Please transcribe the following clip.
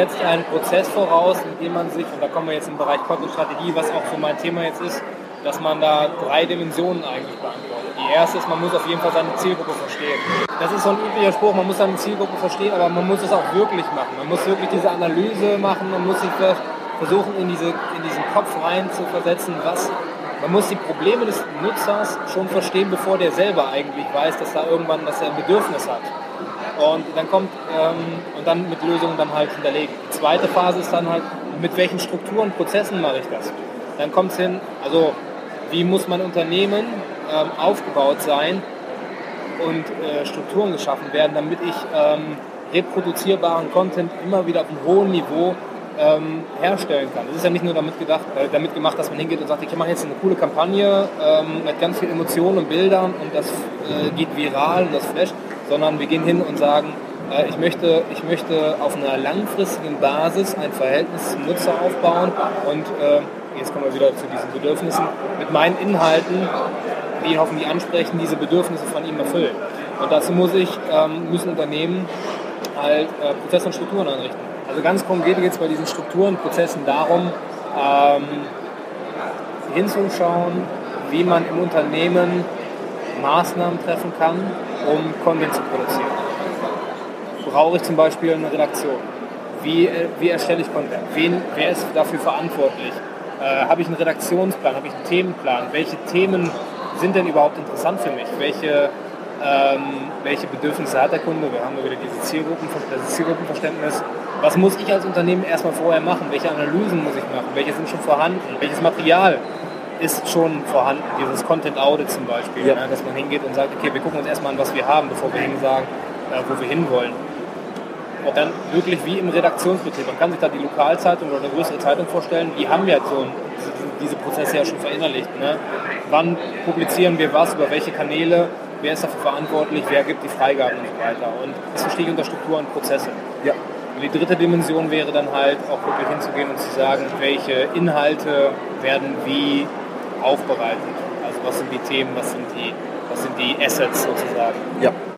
setzt einen Prozess voraus, mit dem man sich, und da kommen wir jetzt im Bereich Content-Strategie, was auch so mein Thema jetzt ist, dass man da drei Dimensionen eigentlich beantwortet. Die erste ist, man muss auf jeden Fall seine Zielgruppe verstehen. Das ist so ein üblicher Spruch, man muss seine Zielgruppe verstehen, aber man muss es auch wirklich machen. Man muss wirklich diese Analyse machen, man muss sich versuchen, in, diese, in diesen Kopf rein zu versetzen, was man muss die Probleme des Nutzers schon verstehen, bevor der selber eigentlich weiß, dass da irgendwann, dass er ein Bedürfnis hat. Und dann kommt ähm, und dann mit Lösungen dann halt hinterlegen. Die zweite Phase ist dann halt, mit welchen Strukturen, Prozessen mache ich das? Dann kommt es hin, also wie muss mein Unternehmen ähm, aufgebaut sein und äh, Strukturen geschaffen werden, damit ich ähm, reproduzierbaren Content immer wieder auf einem hohen Niveau ähm, herstellen kann. Es ist ja nicht nur damit, gedacht, äh, damit gemacht, dass man hingeht und sagt, ich mache jetzt eine coole Kampagne ähm, mit ganz viel Emotionen und Bildern und das äh, geht viral und das flasht, sondern wir gehen hin und sagen, äh, ich, möchte, ich möchte auf einer langfristigen Basis ein Verhältnis zum Nutzer aufbauen und äh, jetzt kommen wir wieder zu diesen Bedürfnissen, mit meinen Inhalten, die ihn hoffentlich ansprechen, diese Bedürfnisse von ihm erfüllen. Und dazu muss ich, ähm, müssen Unternehmen halt äh, Prozesse und Strukturen einrichten. Also ganz konkret geht es bei diesen Strukturen, Prozessen darum, ähm, hinzuschauen, wie man im Unternehmen Maßnahmen treffen kann, um Content zu produzieren. Brauche ich zum Beispiel eine Redaktion? Wie, äh, wie erstelle ich Content? Wen, wer ist dafür verantwortlich? Äh, habe ich einen Redaktionsplan? Habe ich einen Themenplan? Welche Themen sind denn überhaupt interessant für mich? Welche ähm, welche Bedürfnisse hat der Kunde, wir haben wieder diese Zielgruppen, das Zielgruppenverständnis. Was muss ich als Unternehmen erstmal vorher machen? Welche Analysen muss ich machen? Welche sind schon vorhanden? Welches Material ist schon vorhanden? Dieses Content Audit zum Beispiel, ja. ne? dass man hingeht und sagt, okay, wir gucken uns erstmal an, was wir haben, bevor wir sagen, äh, wo wir hinwollen. Und dann wirklich wie im Redaktionsbetrieb. Man kann sich da die Lokalzeitung oder eine größere Zeitung vorstellen, die haben ja so ein, diese Prozesse ja schon verinnerlicht. Ne? Wann publizieren wir was, über welche Kanäle, wer ist dafür verantwortlich, wer gibt die Freigaben und so weiter. Und das verstehe ich unter Struktur und Prozesse. Ja. Und die dritte Dimension wäre dann halt auch wirklich hinzugehen und zu sagen, welche Inhalte werden wie aufbereitet. Also was sind die Themen, was sind die, was sind die Assets sozusagen. Ja.